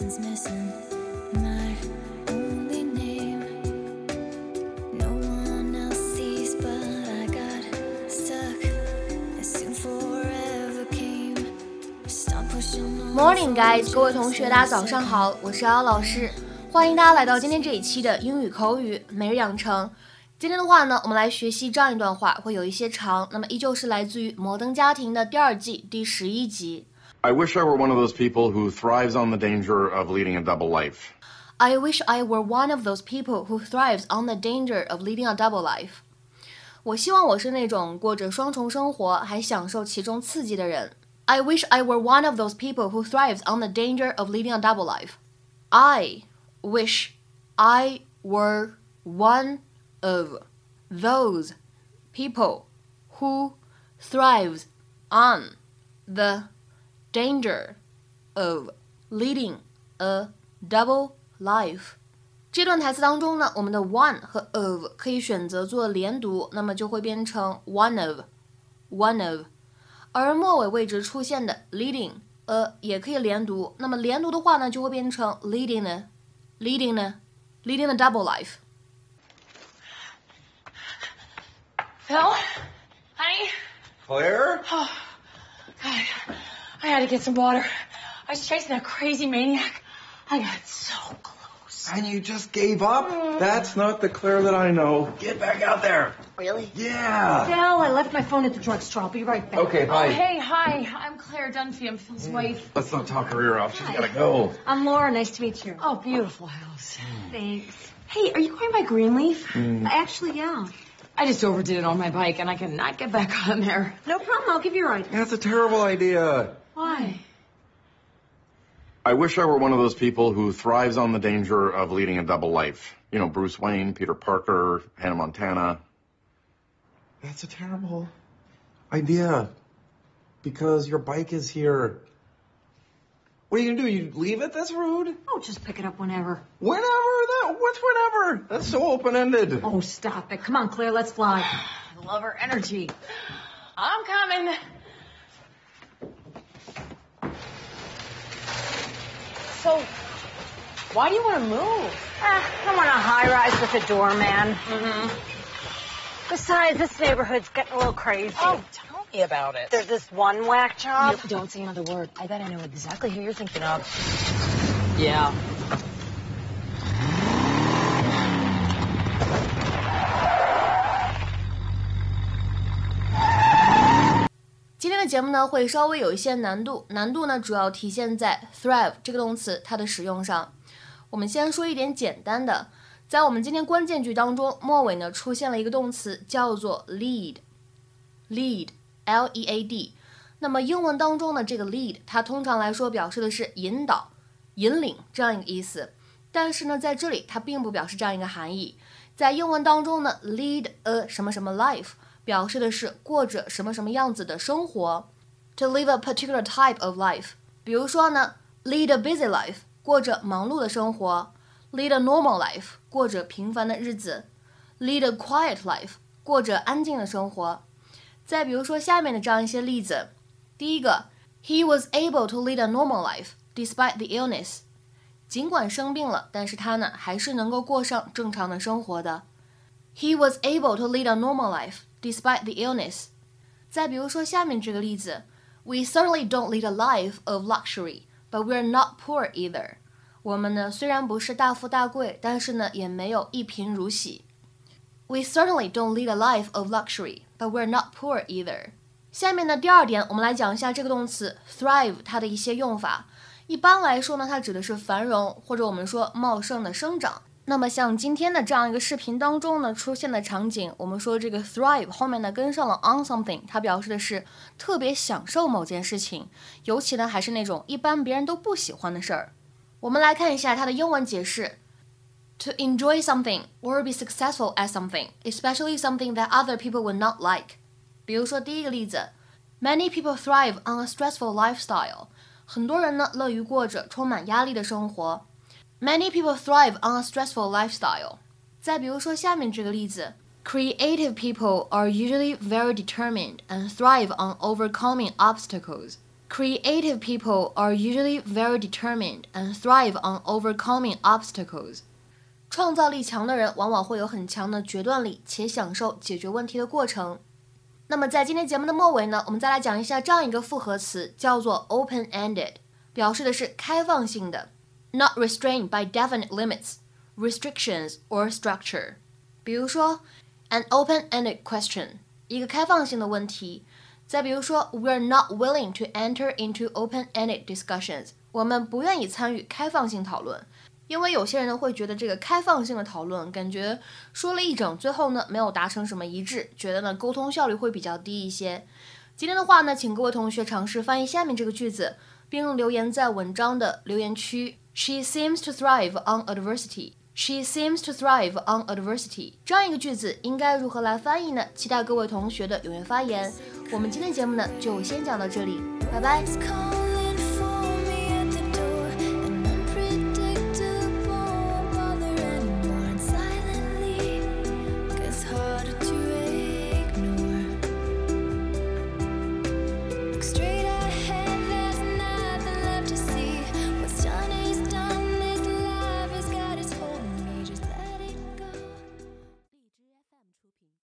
something's missing. My only name. No one else sees, but I got stuck. Soon forever came. Stop pushing on. Morning, guys！各位同学，大家早上好，我是姚老师，欢迎大家来到今天这一期的英语口语每日养成。今天的话呢，我们来学习这样一段话，会有一些长，那么依旧是来自于《摩登家庭》的第二季第十一集。I wish I were one of those people who thrives on the danger of leading a double life. I wish I were one of those people who thrives on the danger of leading a double life. 我希望我是那种过着双重生活还享受其中刺激的人。I wish I were one of those people who thrives on the danger of leading a double life. I wish I were one of those people who thrives on the danger of leading a double life。这段台词当中呢，我们的 one 和 of 可以选择做连读，那么就会变成 one of，one of。而末尾位置出现的 leading a 也可以连读，那么连读的话呢，就会变成 leading 呢，leading 呢，leading a double life。 Phil? Honey? Claire? Oh, God. I had to get some water. I was chasing that crazy maniac. I got so close. And you just gave up? That's not the Claire that I know. Get back out there. Really? Yeah. Phil, I left my phone at the drugstore. I'll be right back. Okay, Oh, bye. hey, hi. I'm Claire Dunphy. I'm Phil's hmm. wife. Let's not talk her ear off. She's gotta go. I'm Laura. Nice to meet you. Oh, beautiful house. Hmm. thanks. Hey, are you going by Greenleaf? Hmm. Actually, yeah. I just overdid it on my bike and I cannot get back on there. No problem. I'll give you a ride. That's a terrible idea. Why? I wish I were one of those people who thrives on the danger of leading a double life. You know, Bruce Wayne, Peter Parker, Hannah Montana. That's a terrible idea. Because your bike is here. What are you gonna do? You leave it? That's rude. Oh, just pick it up whenever. Whenever that what's whenever? That's so open ended. Oh, stop it. Come on, Claire. Let's fly. I love her energy. I'm coming. So, why do you want to move? Ah, I want a high rise with a doorman. Mm-hmm. Besides, this neighborhood's getting a little crazy. Oh, tell me about it. There's this one whack job. You don't say another word. I bet I know exactly who you're thinking of. Yeah. 节目呢会稍微有一些难度，难度呢主要体现在 thrive 这个动词它的使用上。我们先说一点简单的，在我们今天关键句当中，末尾呢出现了一个动词叫做 lead，lead，l e a d。那么英文当中呢，这个 lead 它通常来说表示的是引导、引领这样一个意思，但是呢在这里它并不表示这样一个含义。在英文当中呢，lead a 什么什么 life。表示的是过着什么什么样子的生活，to live a particular type of life。比如说呢，lead a busy life，过着忙碌的生活；lead a normal life，过着平凡的日子；lead a quiet life，过着安静的生活。再比如说下面的这样一些例子，第一个，He was able to lead a normal life despite the illness。尽管生病了，但是他呢还是能够过上正常的生活的。He was able to lead a normal life despite the illness。再比如说下面这个例子，We certainly don't lead a life of luxury, but we're not poor either。我们呢虽然不是大富大贵，但是呢也没有一贫如洗。We certainly don't lead a life of luxury, but we're not poor either。下面呢第二点，我们来讲一下这个动词 thrive 它的一些用法。一般来说呢，它指的是繁荣或者我们说茂盛的生长。 那么像今天的这样一个视频当中呢，出现的场景，我们说这个 thrive 后面呢跟上了 on something，它表示的是特别享受某件事情，尤其呢还是那种一般别人都不喜欢的事儿。我们来看一下它的英文解释：to enjoy something or be successful at something, especially something that other people would not like。比如说第一个例子，Many people thrive on a stressful lifestyle。很多人呢乐于过着充满压力的生活。Many people thrive on a stressful lifestyle。再比如说下面这个例子，Creative people are usually very determined and thrive on overcoming obstacles。 Creative people are usually very determined and thrive on overcoming obstacles. 创造力强的人往往会有很强的决断力，且享受解决问题的过程。那么在今天节目的末尾呢，我们再来讲一下这样一个复合词，叫做 open-ended，表示的是开放性的 ，not restrained by definite limits, restrictions or structure。比如说，an open-ended question，一个开放性的问题。再比如说，we are not willing to enter into open-ended discussions。我们不愿意参与开放性讨论，因为有些人呢会觉得这个开放性的讨论感觉说了一整，最后呢没有达成什么一致，觉得呢沟通效率会比较低一些。今天的话呢，请各位同学尝试翻译下面这个句子，并留言在文章的留言区。She seems to thrive on adversity. She seems to thrive on adversity。这样一个句子应该如何来翻译呢？期待各位同学的踊跃发言。我们今天节目呢就先讲到这里，拜拜。